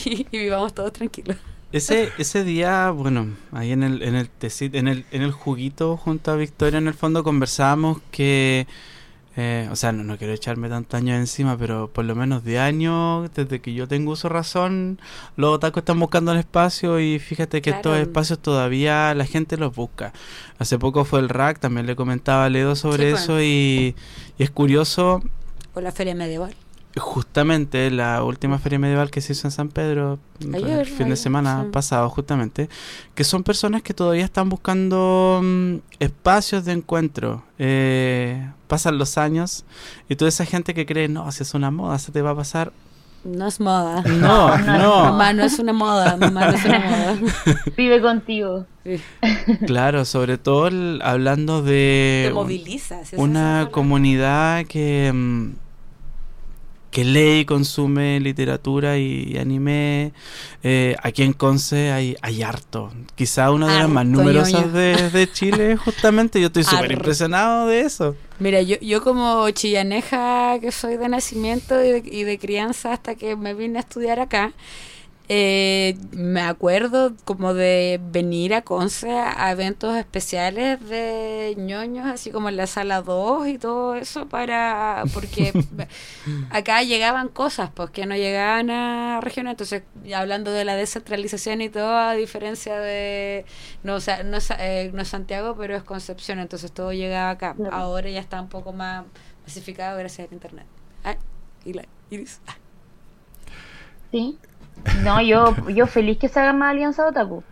y, y vivamos todos tranquilos. Ese, ese día, bueno, ahí en el, en el en el, en el juguito junto a Victoria en el fondo conversábamos que eh, o sea, no, no quiero echarme tantos años encima, pero por lo menos de años, desde que yo tengo uso razón, los otakus están buscando el espacio y fíjate que estos espacios todavía la gente los busca. Hace poco fue el rack, también le comentaba a Ledo sobre pues. eso y, y, es curioso. O la feria medieval. Justamente la última feria medieval que se hizo en San Pedro el fin de semana pasado, justamente, que son personas que todavía están buscando mm, espacios de encuentro. Eh, pasan los años y toda esa gente que cree, no, si es una moda, se te va a pasar. No es moda. No, no. Mamá no es una moda, mamá no es una moda. Vive contigo. Claro, sobre todo hablando de... Te moviliza. una comunidad que mm, que lee y consume literatura y, anime. Eh, aquí en Conce hay, hay harto. Quizá una de las más numerosas de, Chile, justamente. Yo estoy súper impresionado de eso. Mira, yo, yo como chillaneja que soy de nacimiento y de, y de crianza hasta que me vine a estudiar acá, eh, me acuerdo como de venir a Conce a eventos especiales de ñoños, así como en la sala 2 y todo eso, para porque acá llegaban cosas pues que no llegaban a regiones. Entonces, hablando de la descentralización y todo, a diferencia de, no, o sea, no, eh, no es Santiago, pero es Concepción, entonces todo llegaba acá. Ahora ya está un poco más masificado gracias al Internet. y la Iris. Sí. No, yo, yo feliz que se haga más alianza Otaku.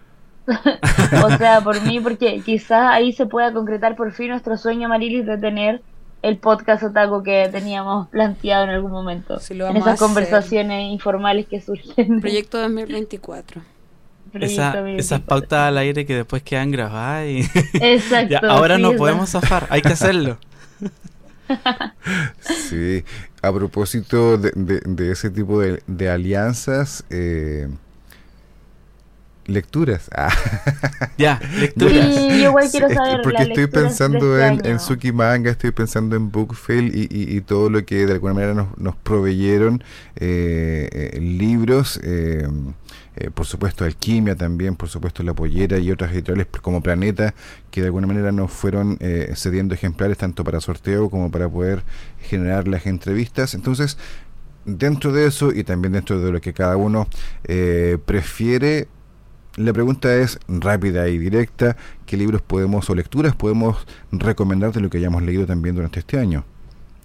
o sea, por mí, porque quizás ahí se pueda concretar por fin nuestro sueño, Marilis, de tener el podcast Otaku que teníamos planteado en algún momento. en esas conversaciones informales que surgen. Proyecto 2024. Esa, esas pautas al aire que después quedan grabadas y Exacto, ahora no podemos zafar, hay que hacerlo. sí, a propósito de, ese tipo de, alianzas, eh, lecturas. Ah. Ya, lecturas. porque estoy pensando este en, Suki Manga, estoy pensando en Bookfield y, todo lo que de alguna manera nos, nos proveyeron eh, eh libros. Eh, eh, por supuesto Alquimia también, por supuesto La Pollera y otras editoriales como Planeta, que de alguna manera nos fueron eh, cediendo ejemplares tanto para sorteo como para poder generar las entrevistas. Entonces, dentro de eso y también dentro de lo que cada uno eh, prefiere, la pregunta es rápida y directa, ¿qué libros podemos o lecturas podemos recomendar de lo que hayamos leído también durante este año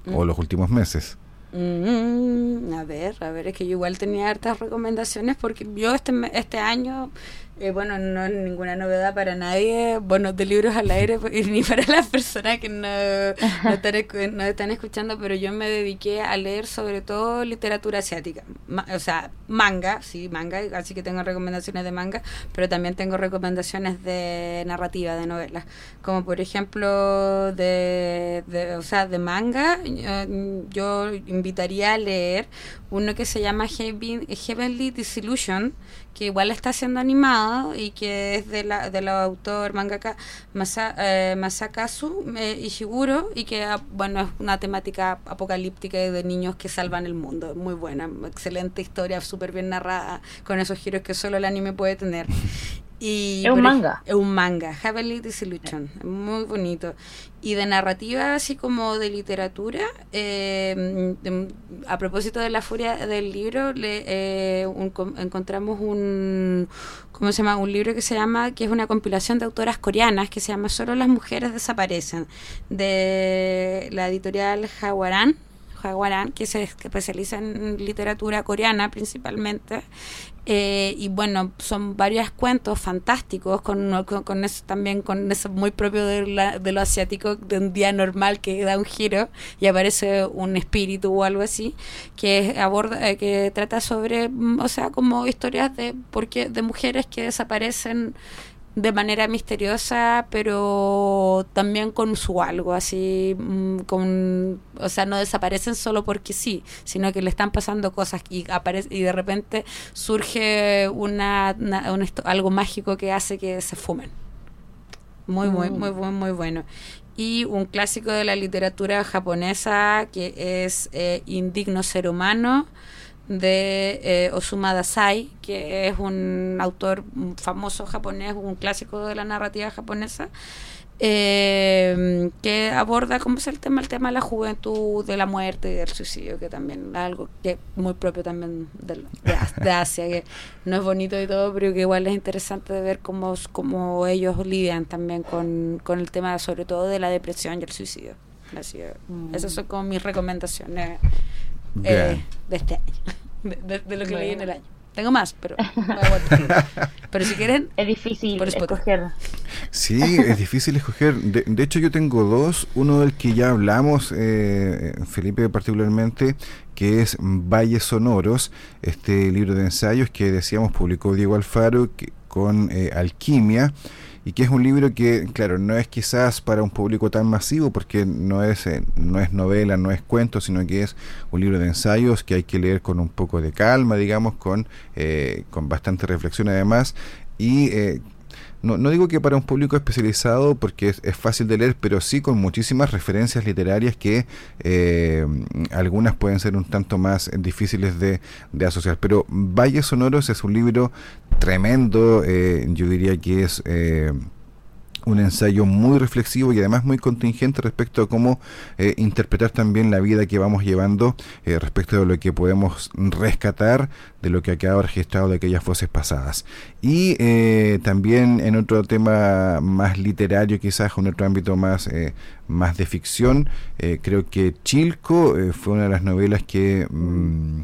o mm. los últimos meses? Mm, a ver, a ver, es que yo igual tenía hartas recomendaciones porque yo este, este año eh, bueno, no es ninguna novedad para nadie, bueno, de libros al aire, ni para las personas que no, no, están, escuchando, pero yo me dediqué a leer sobre todo literatura asiática, o sea, manga, sí, manga, así que tengo recomendaciones de manga, pero también tengo recomendaciones de narrativa, de novelas, como por ejemplo de, de o sea, de manga, eh, yo invitaría a leer uno que se llama Heavenly Disillusion, que igual está siendo animado y que es de la, del autor mangaka Masa, eh, Masakazu eh, Ishiguro y que ah, bueno es una temática apocalíptica de niños que salvan el mundo. Muy buena excelente historia súper bien narrada con esos giros que solo el anime puede tener es un manga. Es un manga, Heavenly Disillusion, muy bonito. Y de narrativa, así como de literatura, eh, a propósito de la furia del libro, le, eh, encontramos un, ¿cómo se llama? Un libro que se llama, que es una compilación de autoras coreanas, que se llama Solo las mujeres desaparecen, de la editorial Jaguarán que se especializa en literatura coreana principalmente. Eh, y bueno, son varios cuentos fantásticos, con, con, eso también, con eso muy propio de, de, lo asiático, de un día normal que da un giro y aparece un espíritu o algo así, que aborda, eh, que trata sobre, mm, o sea, como historias de, porque, de mujeres que desaparecen de manera misteriosa, pero también con su algo, así, mm, con, o sea, no desaparecen solo porque sí, sino que le están pasando cosas y, aparece, y de repente surge una, algo mágico que hace que se fumen. Muy, muy, Mm. muy, muy, muy bueno. Y un clásico de la literatura japonesa que es eh, Indigno Ser Humano de eh, Osuma Dazai, que es un autor famoso japonés, un clásico de la narrativa japonesa, eh, que aborda cómo es el tema, el tema de la juventud, de la muerte y del suicidio, que también es algo que es muy propio también de, de Asia, que no es bonito y todo, pero que igual es interesante de ver cómo, cómo ellos lidian también con, con el tema, sobre todo de la depresión y el suicidio. Así Mm. esas son como mis recomendaciones. Eh, de este año, de, de- de lo que leí en el Bueno. año. Tengo más, pero. Pero si quieren, Es difícil escoger. Sí, es difícil escoger. De, de hecho, yo tengo dos. Uno del que ya hablamos, eh, Felipe particularmente, que es Valles Sonoros, este libro de ensayos que decíamos publicó Diego Alfaro que- con eh, Alquimia. Y que es un libro que, claro, no es quizás para un público tan masivo, porque no es, eh, no es novela, no es cuento, sino que es un libro de ensayos que hay que leer con un poco de calma, digamos, con, eh, con bastante reflexión además. Y eh, no, no digo que para un público especializado porque es, es fácil de leer, pero sí con muchísimas referencias literarias que eh, algunas pueden ser un tanto más difíciles de, de asociar. Pero Valles Sonoros es un libro tremendo, eh, yo diría que es... eh, un ensayo muy reflexivo y además muy contingente respecto a cómo eh, interpretar también la vida que vamos llevando eh, respecto de lo que podemos rescatar de lo que ha quedado registrado de aquellas voces pasadas. Y eh, también en otro tema más literario, quizás en otro ámbito más, eh, más de ficción, eh, creo que Chilco fue una de las novelas que... mm,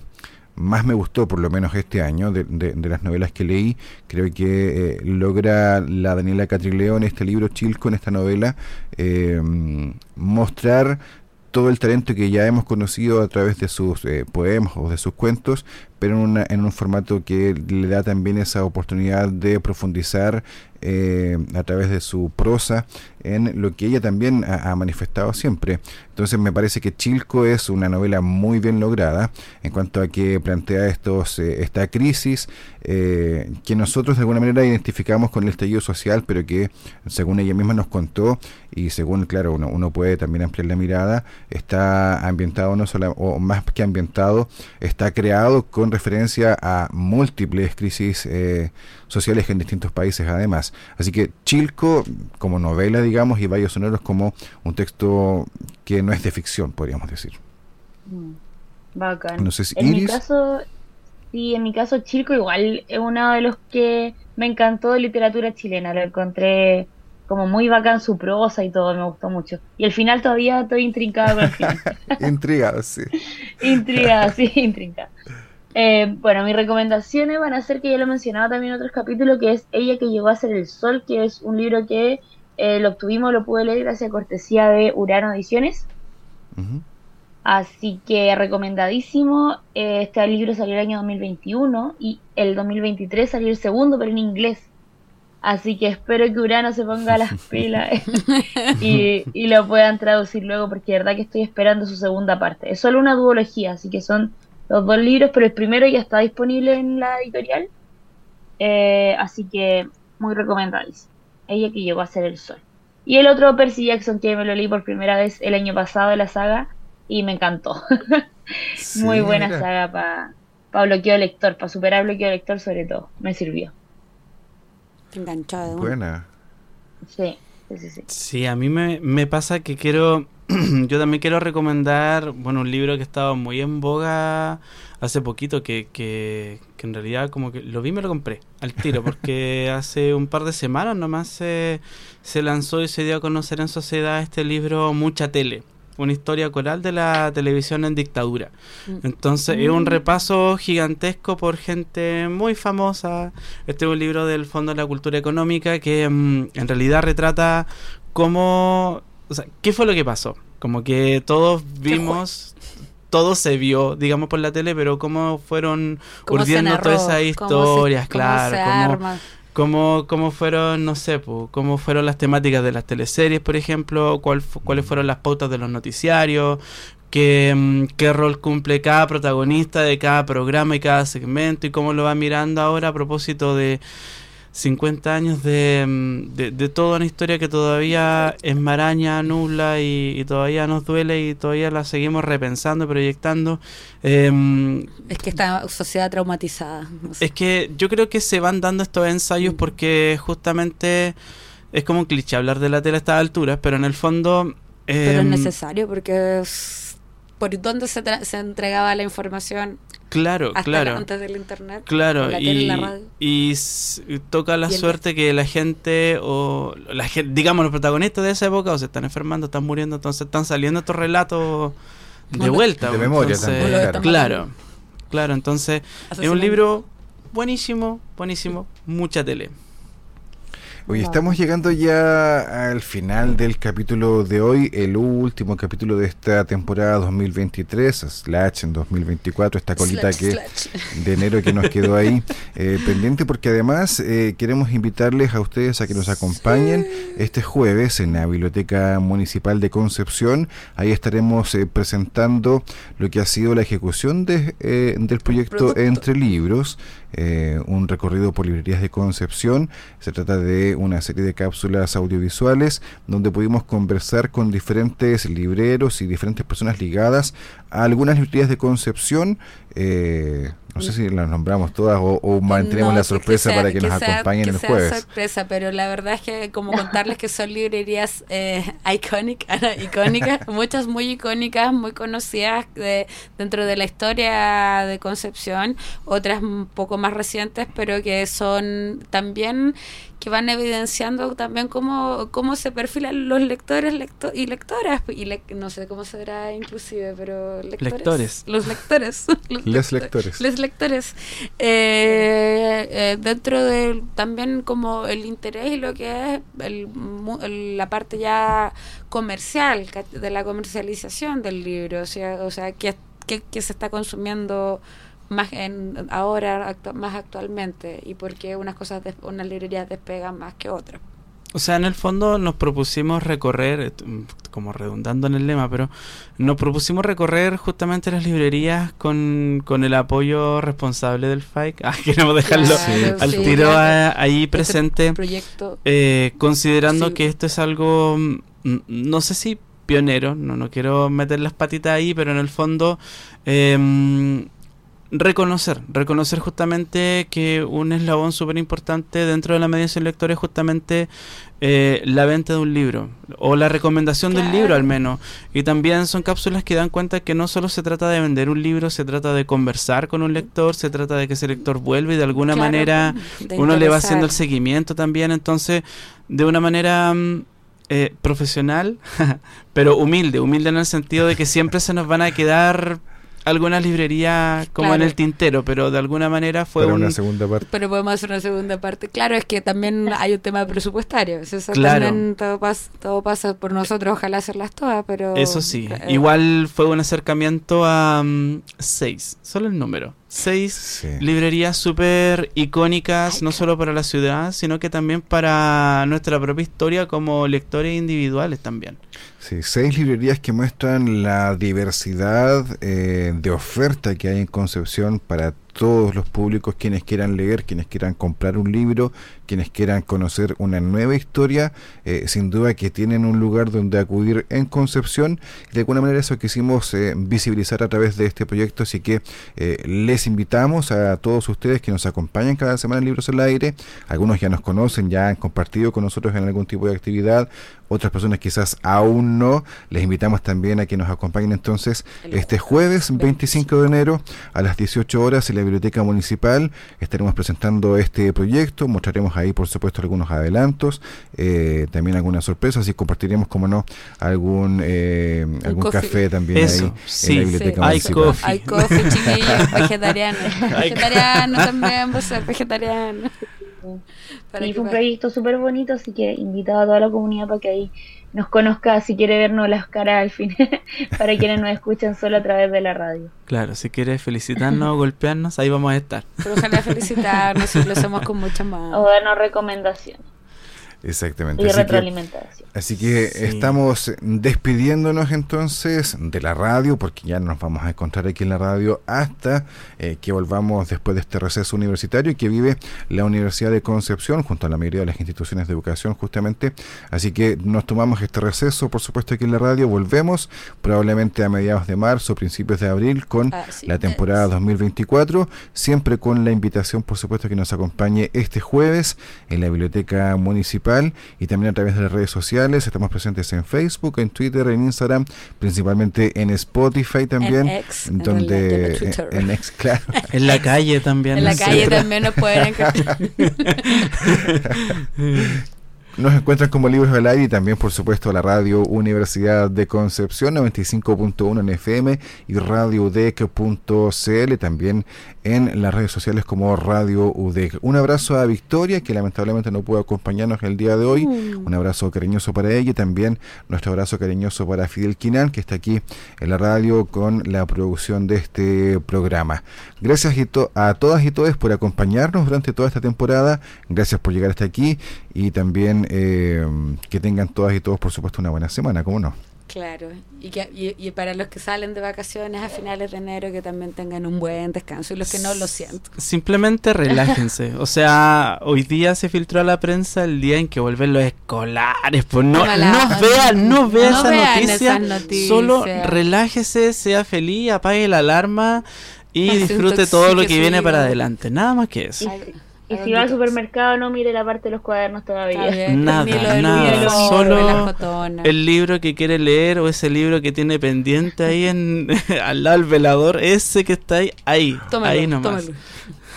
más me gustó, por lo menos este año, de, de- de las novelas que leí. Creo que eh, logra la Daniela Catrileo en este libro Chilco, en esta novela, eh, mostrar todo el talento que ya hemos conocido a través de sus eh, poemas o de sus cuentos, pero en, una- en un formato que le da también esa oportunidad de profundizar eh, a través de su prosa en lo que ella también ha, manifestado siempre. Entonces me parece que Chilco es una novela muy bien lograda en cuanto a que plantea estos eh, esta crisis eh, que nosotros de alguna manera identificamos con el estallido social, pero que según ella misma nos contó y según claro uno, uno puede también ampliar la mirada, está ambientado no solo o más que ambientado, está creado con referencia a múltiples crisis eh, sociales en distintos países además. Así que Chilco como novela, digamos, y Valles Sonoros como un texto que no es de ficción, podríamos decir. Mm, Bacán. No sé si en mi Iris. caso, sí, en mi caso Chilco igual es uno de los que me encantó de literatura chilena. Lo encontré como muy bacán su prosa y todo, me gustó mucho. Y al final todavía estoy intrincada con el final. Intrigado, sí. Intrigada, sí, intrigada. Eh, bueno, mis recomendaciones van a ser que ya lo he mencionado también en otros capítulos, que es Ella que llegó a ser el sol, que es un libro que eh, lo obtuvimos, lo pude leer gracias a cortesía de Urano Ediciones. Así que recomendadísimo. Eh, Este libro salió el año 2021 y el 2023 salió el segundo, pero en inglés. Así que espero que Urano se ponga las pilas y, y lo puedan traducir luego, porque de verdad que estoy esperando su segunda parte. Es solo una duología, así que son los dos libros, pero el primero ya está disponible en la editorial. Eh, así que muy recomendadísimo. Ella que llegó a ser el sol. Y el otro, Percy Jackson, que me lo leí por primera vez el año pasado, la saga, y me encantó. Muy buena mira. saga para bloqueo lector, para superar bloqueo lector sobre todo. Me sirvió. enganchado de. Buena. Sí, sí, sí. sí. Sí, a mí me, me pasa que quiero, yo también quiero recomendar, bueno, un libro que estaba muy en boga hace poquito, que, que, que en realidad como que lo vi y me lo compré al tiro, porque hace un par de semanas nomás se, se lanzó y se dio a conocer en sociedad este libro Mucha Tele. Una historia coral de la televisión en dictadura. Mm. Entonces es un repaso gigantesco por gente muy famosa. Este es un libro del Fondo de la Cultura Económica que mm, en realidad retrata cómo, o sea, qué fue lo que pasó. Como que todos vimos, todo se vio, digamos, por la tele, pero cómo fueron Cómo urdiendo narró, todas esas cómo se- historias, cómo claro, se cómo, arma. cómo, cómo fueron, no sé, po, cómo fueron las temáticas de las teleseries, por ejemplo, cuál, cuáles fueron las pautas de los noticiarios, qué, mm, qué rol cumple cada protagonista de cada programa y cada segmento y cómo lo va mirando ahora a propósito de, 50 años de, mm, de, de toda una historia que todavía enmaraña, nubla y, y todavía nos duele y todavía la seguimos repensando, proyectando. Em, Es que esta sociedad traumatizada. no sé. es que yo creo que se van dando estos ensayos porque justamente es como un cliché hablar de la tele a estas alturas, pero en el fondo... Pero es em, necesario porque es por dónde se, tra- se entregaba la información Claro, hasta claro. la- antes del internet. Claro, la tele y y, la radio. y s- toca la Y el- suerte que la gente, o la gente, digamos, los protagonistas de esa época, o se están enfermando, están muriendo, entonces están saliendo estos relatos de vuelta. de memoria entonces, también, claro. Claro, claro, entonces es un libro buenísimo, buenísimo, mucha tele. Oye, Wow. estamos llegando ya al final del capítulo de hoy, el último capítulo de esta temporada 2023, slash en 2024, esta colita Slash, que slash. de enero que nos quedó ahí eh, pendiente porque además eh, queremos invitarles a ustedes a que nos acompañen este jueves en la Biblioteca Municipal de Concepción. Ahí estaremos eh, presentando lo que ha sido la ejecución de, eh, del proyecto Producto. Entre Libros, eh, un recorrido por librerías de Concepción. Se trata de una serie de cápsulas audiovisuales donde pudimos conversar con diferentes libreros y diferentes personas ligadas a algunas librerías de Concepción. Eh, no sé si las nombramos todas o, o mantenemos No, la sorpresa sea- para que, nos sea- acompañen que el sea jueves. sorpresa, pero la verdad es que como contarles que son librerías eh, iconic- icónicas, muchas muy icónicas, muy conocidas de- dentro de la historia de Concepción, otras un poco más recientes, pero que son también que van evidenciando también cómo, cómo se perfilan los lectores lecto- y lectoras, y le- no sé cómo será inclusive, pero lectores. Lectores. Los lectores. los Les lectores. Les lectores. Eh, eh, dentro de también como el interés y lo que es el mu- el- la parte ya comercial, de la comercialización del libro, o sea, o sea que, que, que se está consumiendo más en ahora actu- más actualmente y porque unas cosas des- unas librerías despegan más que otras O sea, en el fondo nos propusimos recorrer, eh, como redundando en el lema, pero nos propusimos recorrer justamente las librerías con, con el apoyo responsable del FAIC. Ah, queremos dejarlo Claro, al sí, tiro claro. a- ahí presente. Este proyecto Eh, considerando Sí. que esto es algo, mm, no sé si pionero, no, no quiero meter las patitas ahí, pero en el fondo em, reconocer, reconocer justamente que un eslabón súper importante dentro de la mediación lectora es justamente eh, la venta de un libro o la recomendación del Claro. libro al menos. Y también son cápsulas que dan cuenta que no solo se trata de vender un libro, se trata de conversar con un lector, se trata de que ese lector vuelva y de alguna Claro, manera de uno le va haciendo el seguimiento también, entonces de una manera mm, eh, profesional, pero humilde, humilde en el sentido de que siempre se nos van a quedar algunas librerías como en el tintero, pero de alguna manera fue un... una segunda parte. Pero podemos hacer una segunda parte. Claro, es que también hay un tema presupuestario. Eso Claro. también todo, pas- todo pasa por nosotros, ojalá hacerlas todas, pero... Eso sí, eh, igual fue un acercamiento a mm, seis, solo el número, seis Sí. librerías súper icónicas, no solo para la ciudad, sino que también para nuestra propia historia como lectores individuales también. Sí, seis librerías que muestran la diversidad eh, de oferta que hay en Concepción para todos los públicos, quienes quieran leer, quienes quieran comprar un libro, quienes quieran conocer una nueva historia, eh, sin duda que tienen un lugar donde acudir en Concepción. De alguna manera eso quisimos eh, visibilizar a través de este proyecto, así que eh, les invitamos a todos ustedes que nos acompañen cada semana en Libros al Aire. Algunos ya nos conocen, ya han compartido con nosotros en algún tipo de actividad, otras personas quizás aún no. Les invitamos también a que nos acompañen entonces este jueves 25 de enero a las 18 horas en la Biblioteca Municipal. Estaremos presentando este proyecto, mostraremos ahí por supuesto algunos adelantos, eh, también algunas sorpresas y compartiremos, como no, algún, eh, algún coffee. café también Eso, ahí sí. en la Biblioteca Hay Municipal. coffee. Hay coffee, chiquillos, vegetariano. vegetariano también, vos ser vegetariano. Para que fue un proyecto súper bonito, así que invitado a toda la comunidad para que ahí nos conozca, si quiere vernos las caras al fin, para quienes nos escuchan solo a través de la radio. Claro, si quieres felicitarnos o golpearnos, ahí vamos a estar. Pero ojalá felicitarnos y lo hacemos con mucho más. O darnos recomendaciones. Exactamente. Y Así que- retroalimentación. Así que Sí. estamos despidiéndonos entonces de la radio, porque ya nos vamos a encontrar aquí en la radio hasta eh, que volvamos después de este receso universitario que vive la Universidad de Concepción junto a la mayoría de las instituciones de educación justamente. Así que nos tomamos este receso, por supuesto, aquí en la radio. Volvemos probablemente a mediados de marzo, principios de abril con Así la temporada es. 2024, siempre con la invitación, por supuesto, que nos acompañe este jueves en la Biblioteca Municipal y también a través de las redes sociales. Estamos presentes en Facebook, en Twitter, en Instagram, principalmente en Spotify también, En X, en donde en el en X, claro. En la calle también. En la calle también nos pueden encontrar. Nos encuentran como Libros del Aire y también, por supuesto, la radio Universidad de Concepción 95.1 en FM y radio UDEC.cl también en las redes sociales como Radio UDEC. Un abrazo a Victoria, que lamentablemente no pudo acompañarnos el día de hoy. Un abrazo cariñoso para ella y también nuestro abrazo cariñoso para Fidel Quinan, que está aquí en la radio con la producción de este programa. Gracias y to- a todas y todos por acompañarnos durante toda esta temporada. Gracias por llegar hasta aquí y también eh, que tengan todas y todos, por supuesto, una buena semana, ¿cómo no? Claro, y, que, y, y para los que salen de vacaciones a finales de enero que también tengan un buen descanso y los que no lo siento. Simplemente relájense. O sea, hoy día se filtró a la prensa el día en que vuelven los escolares. Pues no, no onda. vean, no vean No esa vean noticia. noticias. Solo relájese, sea feliz, apague la alarma y disfrute todo lo que viene para adelante. Nada más que eso. Y, y si va al supermercado, no mire la parte de los cuadernos todavía. Bien, Nada, lo nada, solo. El libro que quiere leer o ese libro que tiene pendiente ahí en al lado del velador, ese que está ahí, ahí, Tómalo, ahí nomás. tómalo.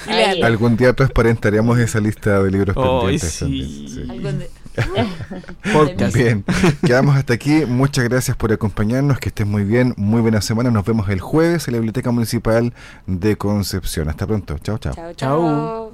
Ahí. Algún día transparentaremos esa lista de libros pendientes sí. también. sí. Algún de- Podcast. Bien, quedamos hasta aquí. Muchas gracias por acompañarnos. Que estén muy bien. Muy buena semana. Nos vemos el jueves en la Biblioteca Municipal de Concepción. Hasta pronto. Chao, chao. Chao, Chao.